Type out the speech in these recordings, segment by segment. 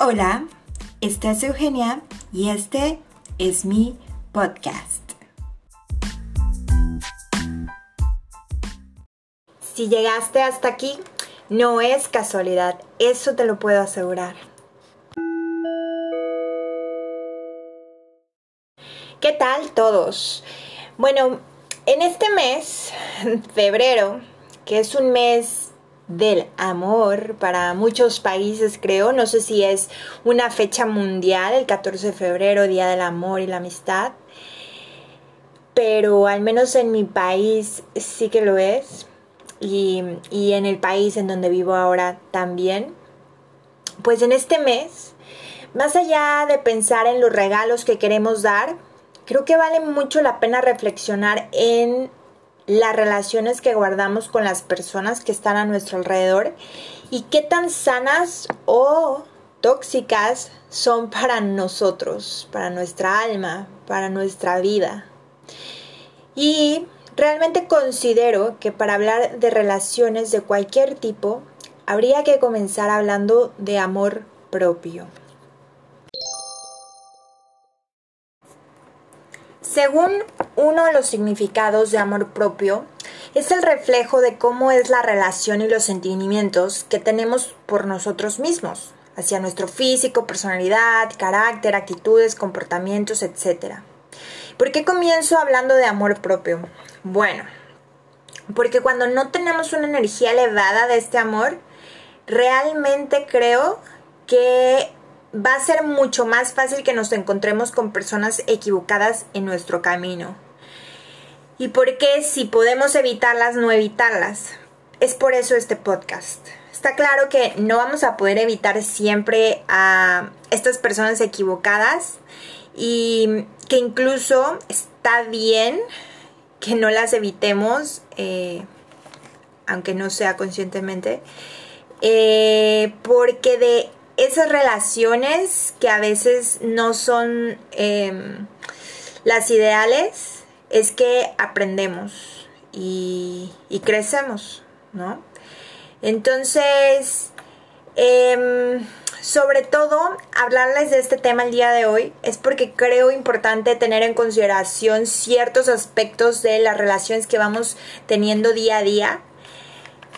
Hola, esta es Eugenia y este es mi podcast. Si llegaste hasta aquí, no es casualidad, eso te lo puedo asegurar. ¿Qué tal todos? Bueno, en este mes, febrero, que es un mes del amor para muchos países, creo. No sé si es una fecha mundial, el 14 de febrero, Día del Amor y la Amistad. Pero al menos en mi país sí que lo es. Y, y en el país en donde vivo ahora también. Pues en este mes, más allá de pensar en los regalos que queremos dar, creo que vale mucho la pena reflexionar en las relaciones que guardamos con las personas que están a nuestro alrededor y qué tan sanas o tóxicas son para nosotros, para nuestra alma, para nuestra vida. Y realmente considero que para hablar de relaciones de cualquier tipo, habría que comenzar hablando de amor propio. Según uno de los significados de amor propio, es el reflejo de cómo es la relación y los sentimientos que tenemos por nosotros mismos, hacia nuestro físico, personalidad, carácter, actitudes, comportamientos, etc. ¿Por qué comienzo hablando de amor propio? Bueno, porque cuando no tenemos una energía elevada de este amor, realmente creo que va a ser mucho más fácil que nos encontremos con personas equivocadas en nuestro camino. ¿Y por qué si podemos evitarlas, no evitarlas? Es por eso este podcast. Está claro que no vamos a poder evitar siempre a estas personas equivocadas y que incluso está bien que no las evitemos, eh, aunque no sea conscientemente, eh, porque de esas relaciones que a veces no son em, las ideales, es que aprendemos y, crecemos, ¿no? Entonces, em, sobre todo, hablarles de este tema el día de hoy es porque creo importante tener en consideración ciertos aspectos de las relaciones que vamos teniendo día a día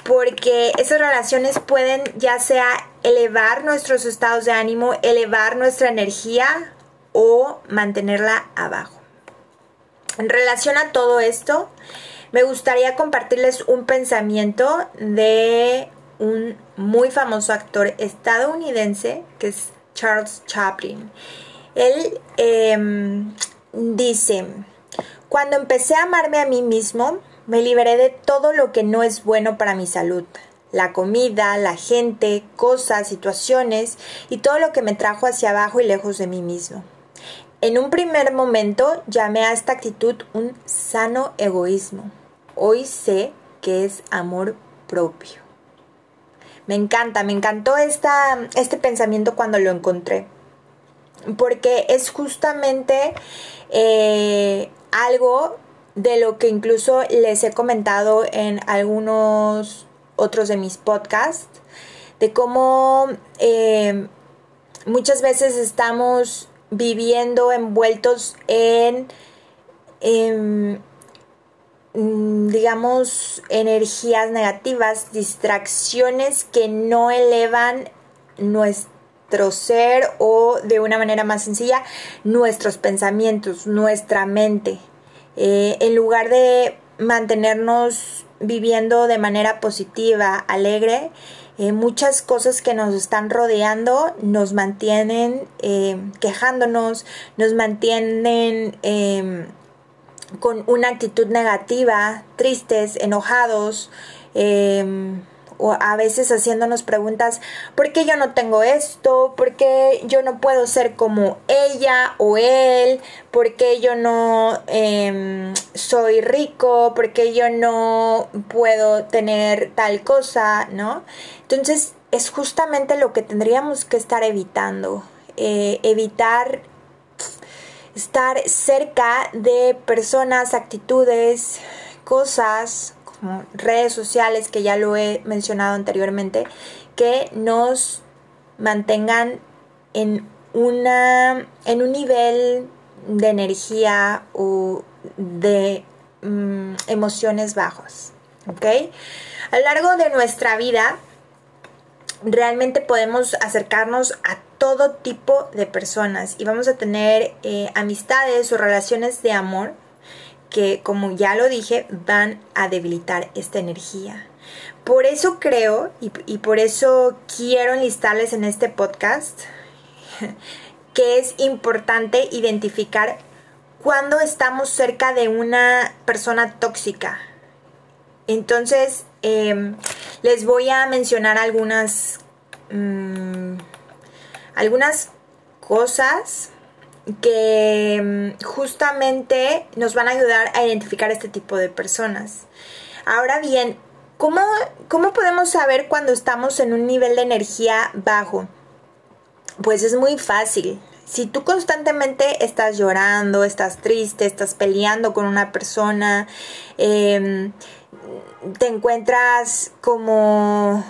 porque esas relaciones pueden ya sea elevar nuestros estados de ánimo, elevar nuestra energía o mantenerla abajo. En relación a todo esto, me gustaría compartirles un pensamiento de un muy famoso actor estadounidense que es Charles Chaplin. Él em, dice, cuando empecé a amarme a mí mismo, me liberé de todo lo que no es bueno para mi salud. La comida, la gente, cosas, situaciones y todo lo que me trajo hacia abajo y lejos de mí mismo. En un primer momento llamé a esta actitud un sano egoísmo. Hoy sé que es amor propio. Me encanta, me encantó esta, este pensamiento cuando lo encontré. Porque es justamente eh, algo de lo que incluso les he comentado en algunos otros de mis podcasts, de cómo eh, muchas veces estamos viviendo envueltos en, mm, digamos, energías negativas, distracciones que no elevan nuestro ser o de una manera más sencilla, nuestros pensamientos, nuestra mente. Eh, en lugar de mantenernos viviendo de manera positiva, alegre, eh, muchas cosas que nos están rodeando nos mantienen eh, quejándonos, nos mantienen em, con una actitud negativa, tristes, enojados, em, o a veces haciéndonos preguntas, ¿por qué yo no tengo esto? ¿Por qué yo no puedo ser como ella o él? ¿Por qué yo no em, soy rico? ¿Por qué yo no puedo tener tal cosa? ¿No? Entonces es justamente lo que tendríamos que estar evitando. Eh, evitar estar cerca de personas, actitudes, cosas, redes sociales, que ya lo he mencionado anteriormente, que nos mantengan en una en un nivel de energía o de mm, emociones bajos. A lo largo de nuestra vida, realmente podemos acercarnos a todo tipo de personas y vamos a tener eh, amistades o relaciones de amor que, como ya lo dije, van a debilitar esta energía. Por eso creo y, por eso quiero enlistarles en este podcast que es importante identificar cuando estamos cerca de una persona tóxica. Entonces, em, les voy a mencionar algunas, mm, algunas cosas que mm, justamente nos van a ayudar a identificar este tipo de personas. Ahora bien, ¿cómo, ¿cómo podemos saber cuando estamos en un nivel de energía bajo? Pues es muy fácil. Si tú constantemente estás llorando, estás triste, estás peleando con una persona, em, te encuentras como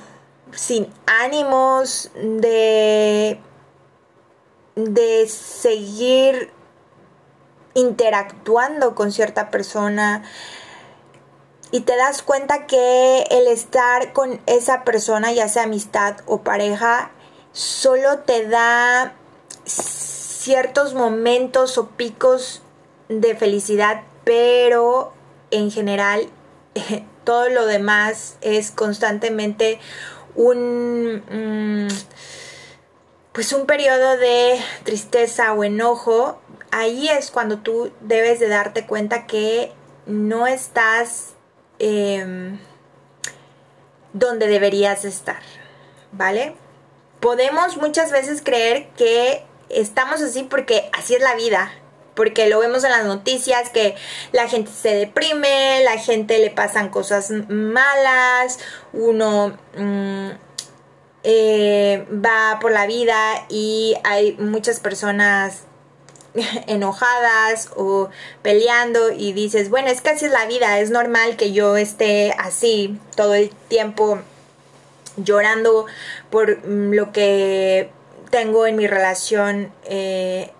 sin ánimos de, de seguir interactuando con cierta persona y te das cuenta que el estar con esa persona, ya sea amistad o pareja, solo te da ciertos momentos o picos de felicidad, pero en general todo lo demás es constantemente un mm, pues un periodo de tristeza o enojo ahí es cuando tú debes de darte cuenta que no estás em, donde deberías estar vale podemos muchas veces creer que estamos así porque así es la vida. Porque lo vemos en las noticias que la gente se deprime, la gente le pasan cosas malas, uno mm, eh, va por la vida y hay muchas personas enojadas o peleando y dices, bueno, es que la vida, es normal que yo esté así todo el tiempo llorando por mm, lo que tengo en mi relación eh,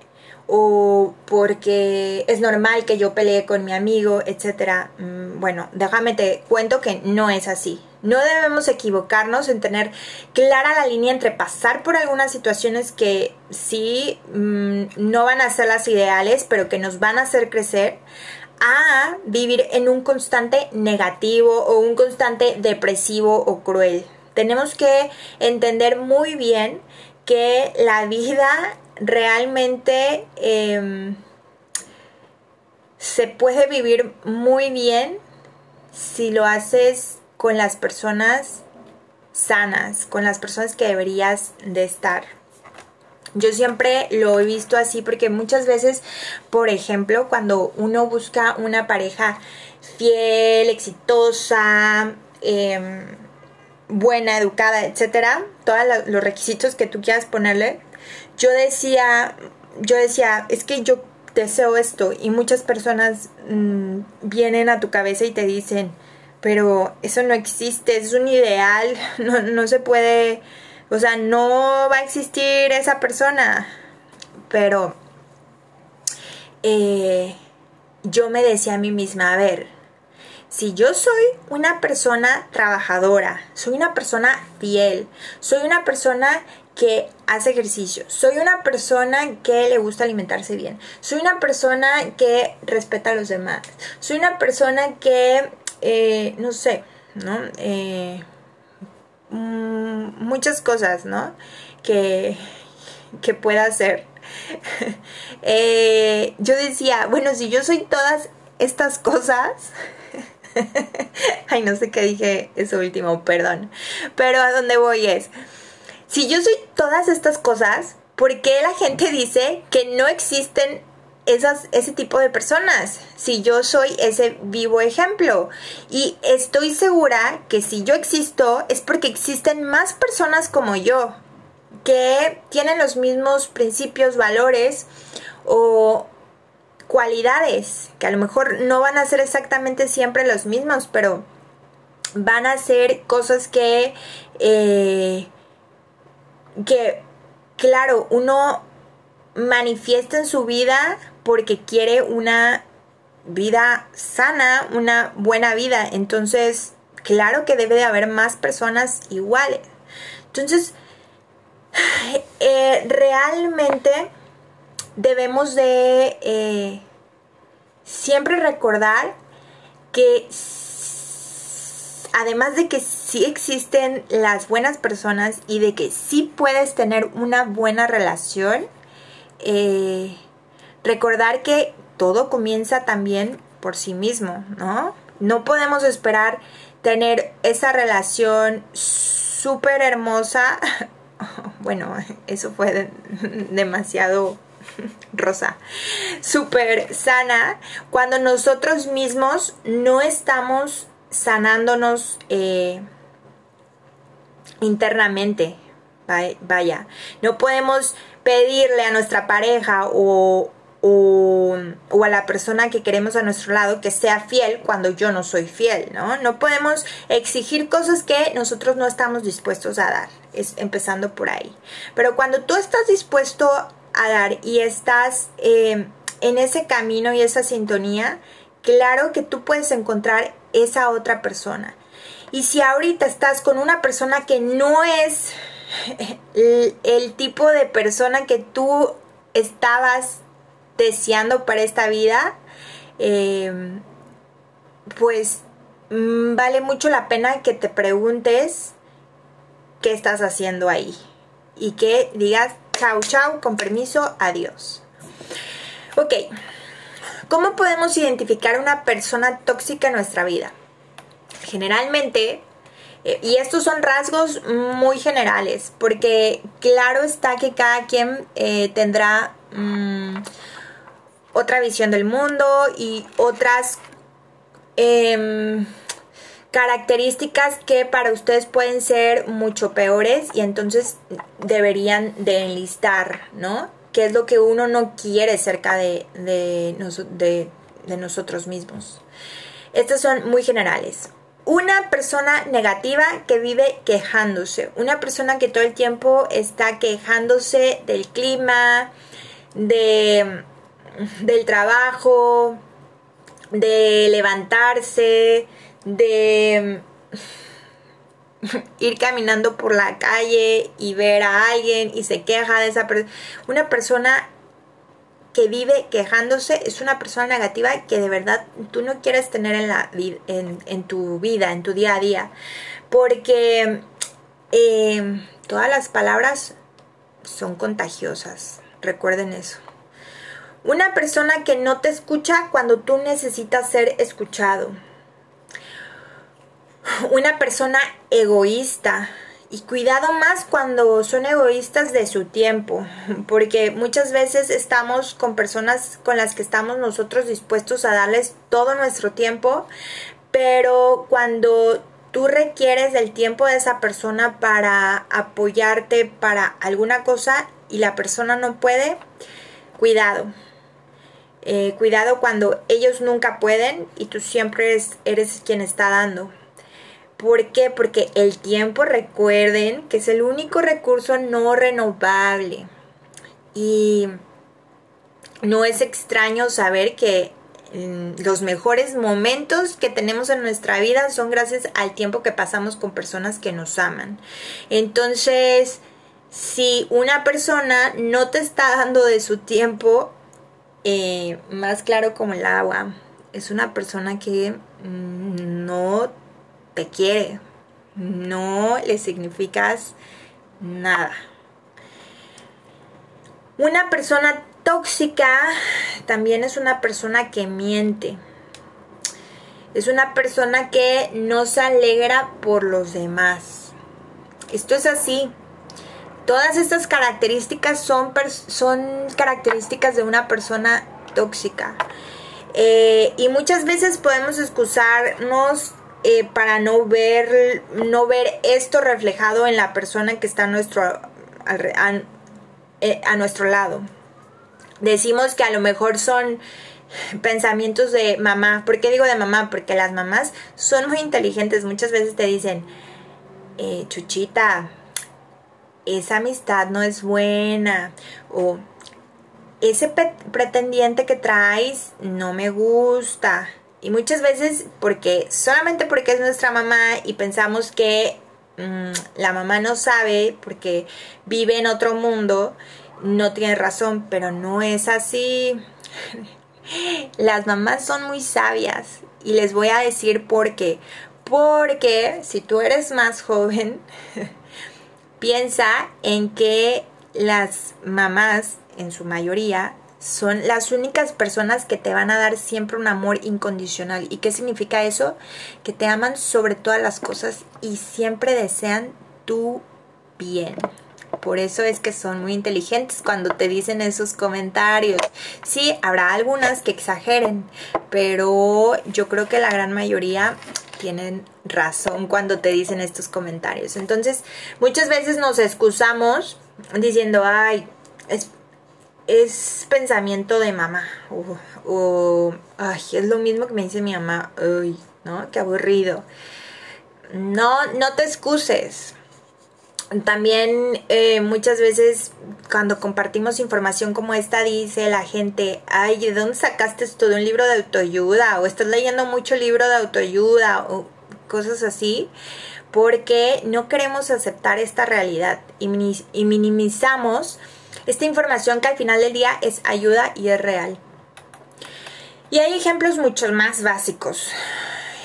o porque es normal que yo pelee con mi amigo, etcétera. Mm, bueno, déjame te cuento que no es así. No debemos equivocarnos en tener clara la línea entre pasar por algunas situaciones que sí mm, no van a ser las ideales, pero que nos van a hacer crecer, a vivir en un constante negativo o un constante depresivo o cruel. Tenemos que entender muy bien que la vida realmente em, se puede vivir muy bien si lo haces con las personas sanas, con las personas que deberías de estar. Yo siempre lo he visto así porque muchas veces, por ejemplo, cuando uno busca una pareja fiel, exitosa, eh, buena, educada, etcétera, todos los requisitos que tú quieras ponerle, yo decía, yo decía, es que yo deseo esto y muchas personas mm, vienen a tu cabeza y te dicen, pero eso no existe, es un ideal, no, no se puede, o sea, no va a existir esa persona, pero eh, yo me decía a mí misma, a ver, si yo soy una persona trabajadora, soy una persona fiel, soy una persona que hace ejercicio, soy una persona que le gusta alimentarse bien, soy una persona que respeta a los demás, soy una persona que, eh, no sé, ¿no? Eh, mm, muchas cosas, ¿no? Que, que pueda hacer. Eh, yo decía, bueno, si yo soy todas estas cosas, Ay, no sé qué dije eso último, perdón. Pero a dónde voy es, si yo soy todas estas cosas, ¿por qué la gente dice que no existen ese tipo de personas? Si yo soy ese vivo ejemplo. Y estoy segura que si yo existo es porque existen más personas como yo que tienen los mismos principios, valores o, cualidades, que a lo mejor no van a ser exactamente siempre los mismos, pero van a ser cosas que, eh, que claro, uno manifiesta en su vida porque quiere una vida sana, una buena vida. Entonces, claro que debe de haber más personas iguales. Entonces, eh, realmente debemos de eh, siempre recordar que además de que sí existen las buenas personas y de que sí puedes tener una buena relación, eh, recordar que todo comienza también por sí mismo, ¿no? No podemos esperar tener esa relación súper hermosa. Bueno, eso fue demasiado rosa, súper sana, cuando nosotros mismos no estamos sanándonos eh, internamente. Vaya, no podemos pedirle a nuestra pareja o, o, a la persona que queremos a nuestro lado que sea fiel cuando yo no soy fiel, ¿no? No podemos exigir cosas que nosotros no estamos dispuestos a dar, es empezando por ahí. Pero cuando tú estás dispuesto a dar y estás eh, en ese camino y esa sintonía, claro que tú puedes encontrar esa otra persona. Y si ahorita estás con una persona que no es el, el tipo de persona que tú estabas deseando para esta vida, em, pues mm, vale mucho la pena que te preguntes qué estás haciendo ahí y que digas chau chau, con permiso, adiós. Ok, ¿cómo podemos identificar una persona tóxica en nuestra vida? Generalmente, eh, y estos son rasgos muy generales, porque claro está que cada quien eh, tendrá... Mm, otra visión del mundo y otras em, características que para ustedes pueden ser mucho peores y entonces deberían de enlistar, ¿no? ¿Qué es lo que uno no quiere cerca de, de, de nosotros mismos? Estas son muy generales. Una persona negativa que vive quejándose. Una persona que todo el tiempo está quejándose del clima, de del trabajo, de levantarse, de ir caminando por la calle y ver a alguien y se queja de esa persona. Una persona que vive quejándose es una persona negativa que de verdad tú no quieres tener en, la, en, en tu vida, en tu día a día. Porque eh, todas las palabras son contagiosas. Recuerden eso. Una persona que no te escucha cuando tú necesitas ser escuchado. Una persona egoísta. Y cuidado más cuando son egoístas de su tiempo, porque muchas veces estamos con personas con las que estamos nosotros dispuestos a darles todo nuestro tiempo, pero cuando tú requieres del tiempo de esa persona para apoyarte para alguna cosa y la persona no puede, cuidado, eh, cuidado cuando ellos nunca pueden y tú siempre eres, quien está dando. ¿Por qué? Porque el tiempo, recuerden que es el único recurso no renovable. Y no es extraño saber que mm, los mejores momentos que tenemos en nuestra vida son gracias al tiempo que pasamos con personas que nos aman. Entonces, si una persona no te está dando de su tiempo, eh, más claro como el agua. Es una persona que mm, no te quiere, no le significas nada. Una persona tóxica también es una persona que miente. Es una persona que no se alegra por los demás. Esto es así. Todas estas características son, son características de una persona tóxica. Eh, y muchas veces podemos excusarnos eh, para no ver, no ver esto reflejado en la persona que está a nuestro, eh, a nuestro lado. Decimos que a lo mejor son pensamientos de mamá. ¿Por qué digo de mamá? Porque las mamás son muy inteligentes. Muchas veces te dicen, Chuchita, esa amistad no es buena o ese pretendiente que traes no me gusta. Y muchas veces porque solamente porque es nuestra mamá y pensamos que mm, la mamá no sabe porque vive en otro mundo, no tiene razón, pero no es así. Las mamás son muy sabias y les voy a decir por qué. Porque si tú eres más joven, piensa en que las mamás, en su mayoría, son las únicas personas que te van a dar siempre un amor incondicional. ¿Y qué significa eso? Que te aman sobre todas las cosas y siempre desean tu bien. Por eso es que son muy inteligentes cuando te dicen esos comentarios. Sí, habrá algunas que exageren, pero yo creo que la gran mayoría tienen razón cuando te dicen estos comentarios. Entonces, muchas veces nos excusamos diciendo, ay, es, es pensamiento de mamá. O, ay, es lo mismo que me dice mi mamá. Uy, ¿no? Qué aburrido. No, no te excuses. También eh, muchas veces cuando compartimos información como esta dice la gente, ay, ¿de dónde sacaste esto? ¿De un libro de autoayuda? ¿O estás leyendo mucho libro de autoayuda? O cosas así. Porque no queremos aceptar esta realidad y, minimizamos esta información que al final del día es ayuda y es real. Y hay ejemplos mucho más básicos.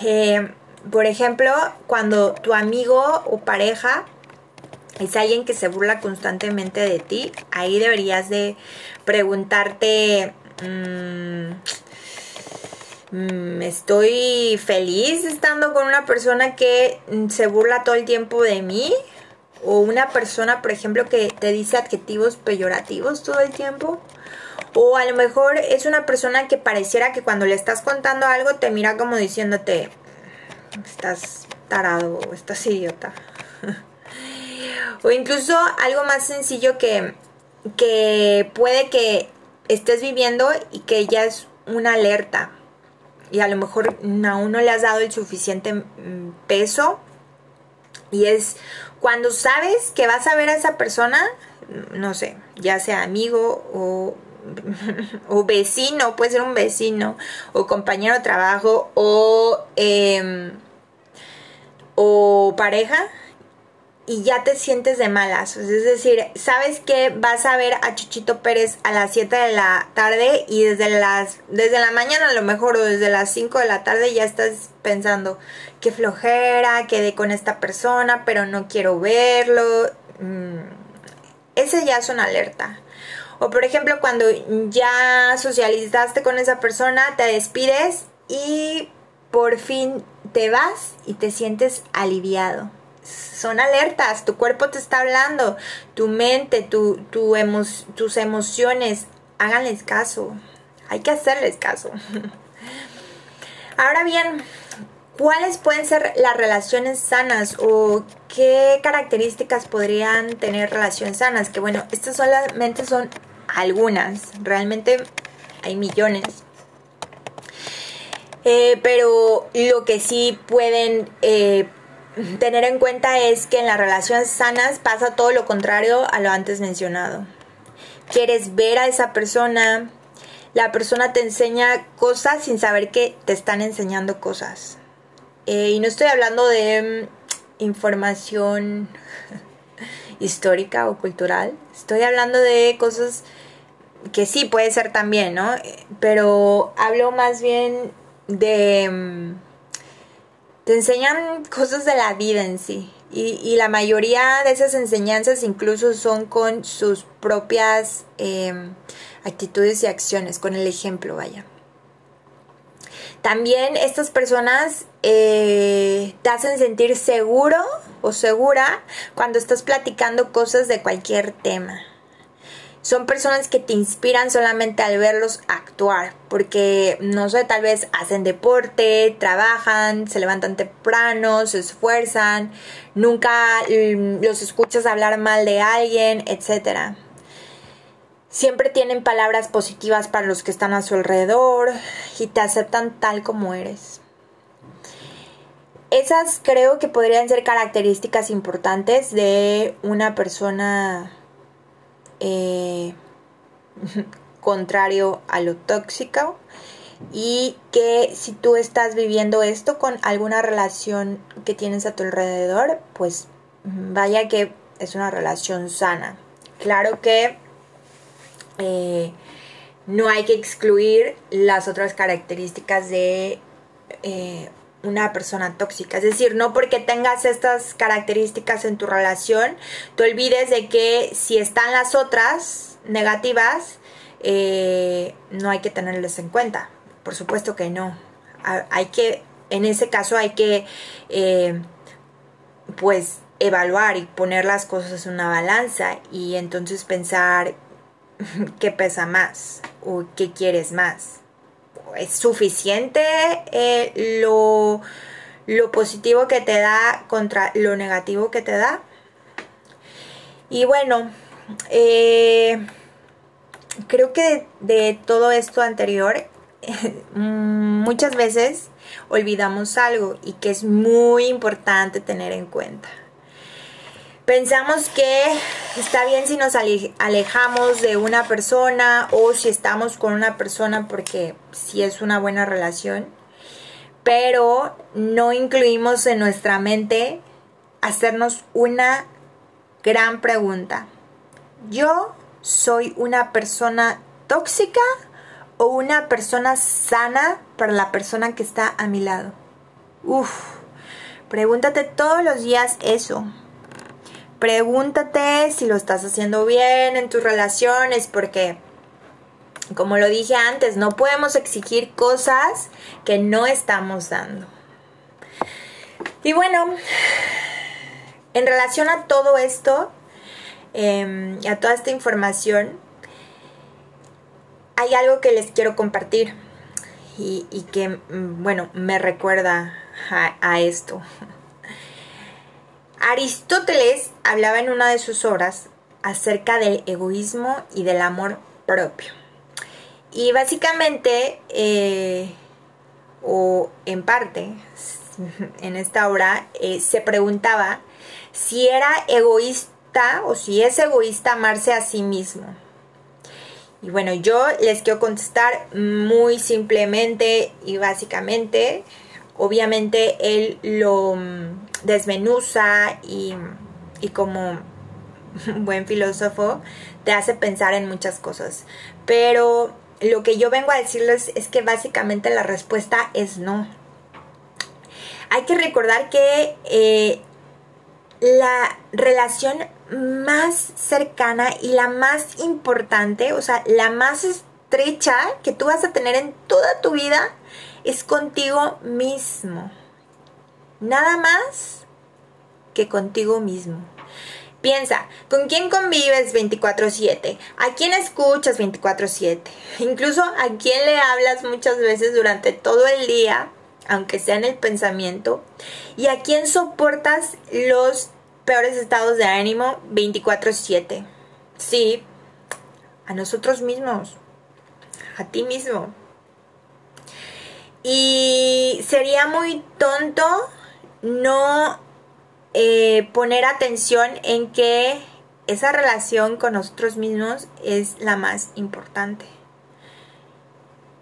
Eh, por ejemplo, cuando tu amigo o pareja es alguien que se burla constantemente de ti, ahí deberías de preguntarte, mm, mm, ¿estoy feliz estando con una persona que se burla todo el tiempo de mí? O una persona, por ejemplo, que te dice adjetivos peyorativos todo el tiempo. O a lo mejor es una persona que pareciera que cuando le estás contando algo te mira como diciéndote, estás tarado o estás idiota. O incluso algo más sencillo que, que puede que estés viviendo y que ya es una alerta. Y a lo mejor aún no le has dado el suficiente mm, peso. Y es cuando sabes que vas a ver a esa persona, no sé, ya sea amigo o, o vecino, puede ser un vecino, o compañero de trabajo, o, em, o pareja, y ya te sientes de malas. Es decir, sabes que vas a ver a Chuchito Pérez a las 7 de la tarde y desde las desde la mañana a lo mejor o desde las 5 de la tarde ya estás pensando qué flojera, quedé con esta persona, pero no quiero verlo. Mm, ese ya es una alerta. O por ejemplo, cuando ya socializaste con esa persona, te despides y por fin te vas y te sientes aliviado son alertas, tu cuerpo te está hablando, tu mente, tu, tus emociones, háganles caso, hay que hacerles caso. Ahora bien, ¿cuáles pueden ser las relaciones sanas o qué características podrían tener relaciones sanas? Que bueno, estas solamente son algunas, realmente hay millones. Eh, pero lo que sí pueden eh, tener en cuenta es que en las relaciones sanas pasa todo lo contrario a lo antes mencionado. Quieres ver a esa persona, la persona te enseña cosas sin saber que te están enseñando cosas. Eh, y no estoy hablando de mm, información histórica o cultural, estoy hablando de cosas que sí puede ser también, ¿no? Pero hablo más bien de mm, te enseñan cosas de la vida en sí. Y, la mayoría de esas enseñanzas incluso son con sus propias em, actitudes y acciones, con el ejemplo, vaya. También estas personas eh, te hacen sentir seguro o segura cuando estás platicando cosas de cualquier tema son personas que te inspiran solamente al verlos actuar, porque no sé, tal vez hacen deporte, trabajan, se levantan temprano, se esfuerzan, nunca mm, los escuchas hablar mal de alguien, etc. Siempre tienen palabras positivas para los que están a su alrededor y te aceptan tal como eres. esas creo que podrían ser características importantes de una persona eh, contrario a lo tóxico y que si tú estás viviendo esto con alguna relación que tienes a tu alrededor, pues vaya que es una relación sana. Claro que eh, no hay que excluir las otras características de eh, una persona tóxica. Es decir, no porque tengas estas características en tu relación, te olvides de que si están las otras negativas, eh, no hay que tenerlas en cuenta. Por supuesto que no. Hay que, en ese caso hay que, eh, pues, evaluar y poner las cosas en una balanza y entonces pensar qué pesa más o qué quieres más es suficiente eh, lo, positivo que te da contra lo negativo que te da. Y bueno, eh, creo que de, todo esto anterior, muchas veces olvidamos algo y que es muy importante tener en cuenta. Pensamos que está bien si nos alejamos de una persona o si estamos con una persona porque si es una buena relación, pero no incluimos en nuestra mente hacernos una gran pregunta. ¿Yo soy una persona tóxica o una persona sana para la persona que está a mi lado? Uf, pregúntate todos los días eso. Pregúntate si lo estás haciendo bien en tus relaciones, porque, como lo dije antes, no podemos exigir cosas que no estamos dando. Y bueno, en relación a todo esto, eh, a toda esta información, hay algo que les quiero compartir y, que, mm, bueno, me recuerda a esto. Aristóteles hablaba en una de sus obras acerca del egoísmo y del amor propio. Y básicamente, eh, o en parte, en esta obra, eh, se preguntaba si era egoísta o si es egoísta amarse a sí mismo. Y bueno, yo les quiero contestar muy simplemente y básicamente obviamente él lo mm, desmenuza y, y como buen filósofo te hace pensar en muchas cosas. Pero lo que yo vengo a decirles es que básicamente la respuesta es no. Hay que recordar que eh, la relación más cercana y la más importante, o sea, la más estrecha que tú vas a tener en toda tu vida es contigo mismo. Nada más que contigo mismo. Piensa, ¿con quién convives 24/7? ¿A quién escuchas 24/7? Incluso a quién le hablas muchas veces durante todo el día, aunque sea en el pensamiento. ¿Y a quién soportas los peores estados de ánimo 24/7? Sí, a nosotros mismos, a ti mismo. Y sería muy tonto no eh, poner atención en que esa relación con nosotros mismos es la más importante.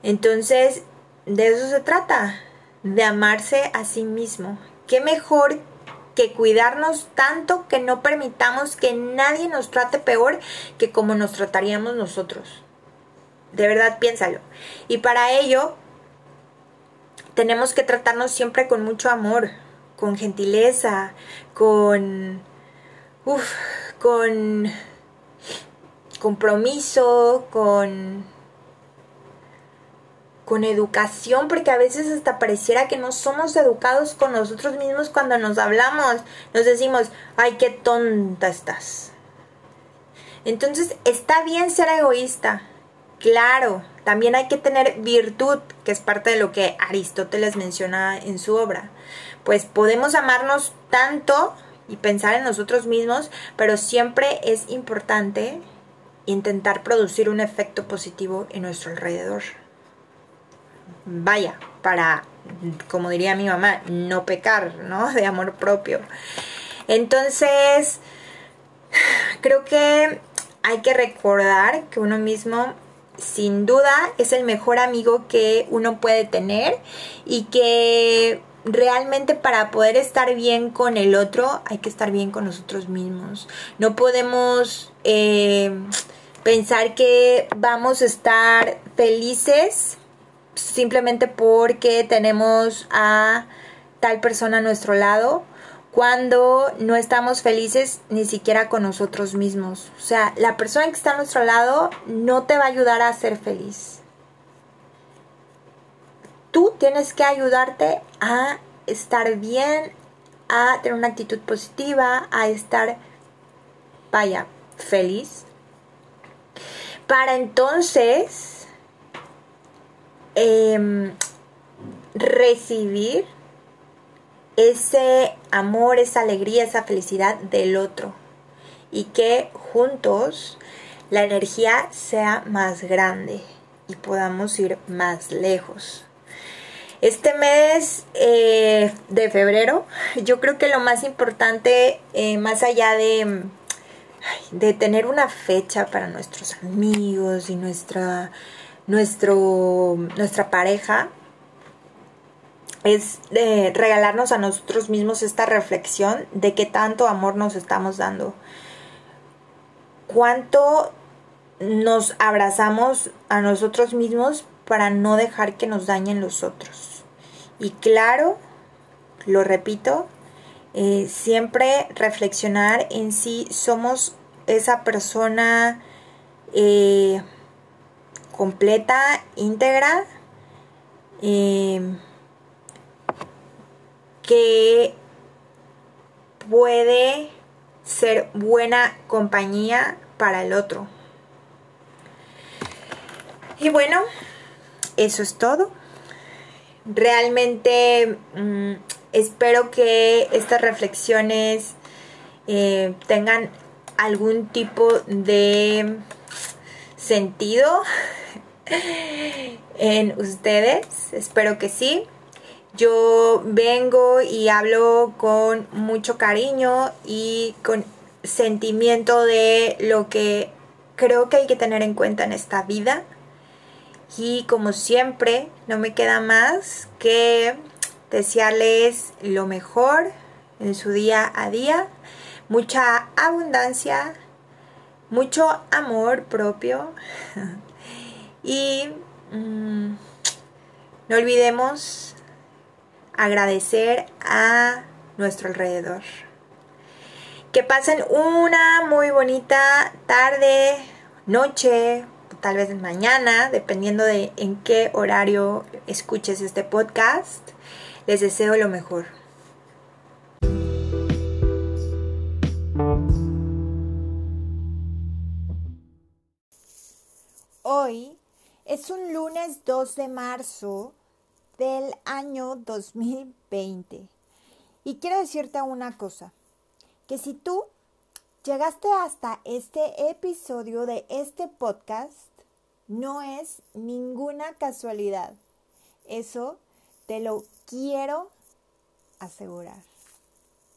Entonces, de eso se trata, de amarse a sí mismo. ¿Qué mejor que cuidarnos tanto que no permitamos que nadie nos trate peor que como nos trataríamos nosotros? De verdad, piénsalo. Y para ello, tenemos que tratarnos siempre con mucho amor, con gentileza, con, con compromiso, con, con educación, porque a veces hasta pareciera que no somos educados con nosotros mismos cuando nos hablamos. Nos decimos, ay, qué tonta estás. Entonces, está bien ser egoísta, claro, también hay que tener virtud, que es parte de lo que Aristóteles menciona en su obra. Pues podemos amarnos tanto y pensar en nosotros mismos, pero siempre es importante intentar producir un efecto positivo en nuestro alrededor. vaya, para, como diría mi mamá, no pecar, ¿no? De amor propio. Entonces, creo que hay que recordar que uno mismo sin duda es el mejor amigo que uno puede tener y que realmente para poder estar bien con el otro hay que estar bien con nosotros mismos. No podemos eh, pensar que vamos a estar felices simplemente porque tenemos a tal persona a nuestro lado cuando no estamos felices ni siquiera con nosotros mismos. O sea, la persona que está a nuestro lado no te va a ayudar a ser feliz. Tú tienes que ayudarte a estar bien, a tener una actitud positiva, a estar, vaya, feliz. Para entonces em, recibir ese amor, esa alegría, esa felicidad del otro. Y que juntos la energía sea más grande y podamos ir más lejos. Este mes eh, de febrero, yo creo que lo más importante, eh, más allá de, de tener una fecha para nuestros amigos y nuestra, nuestro, nuestra pareja, es de regalarnos a nosotros mismos esta reflexión de qué tanto amor nos estamos dando. Cuánto nos abrazamos a nosotros mismos para no dejar que nos dañen los otros. Y claro, lo repito, eh, siempre reflexionar en si somos esa persona eh, completa, íntegra. Eh, que puede ser buena compañía para el otro. Y bueno, eso es todo. Realmente mm, espero que estas reflexiones eh, tengan algún tipo de sentido en ustedes. Espero que sí. Yo vengo y hablo con mucho cariño y con sentimiento de lo que creo que hay que tener en cuenta en esta vida. Y como siempre, no me queda más que desearles lo mejor en su día a día, mucha abundancia, mucho amor propio y mm, no olvidemos agradecer a nuestro alrededor. Que pasen una muy bonita tarde, noche, tal vez mañana, dependiendo de en qué horario escuches este podcast. Les deseo lo mejor. Hoy es un lunes 2 de marzo del año 2020. Y quiero decirte una cosa, que si tú llegaste hasta este episodio de este podcast, no es ninguna casualidad. Eso te lo quiero asegurar.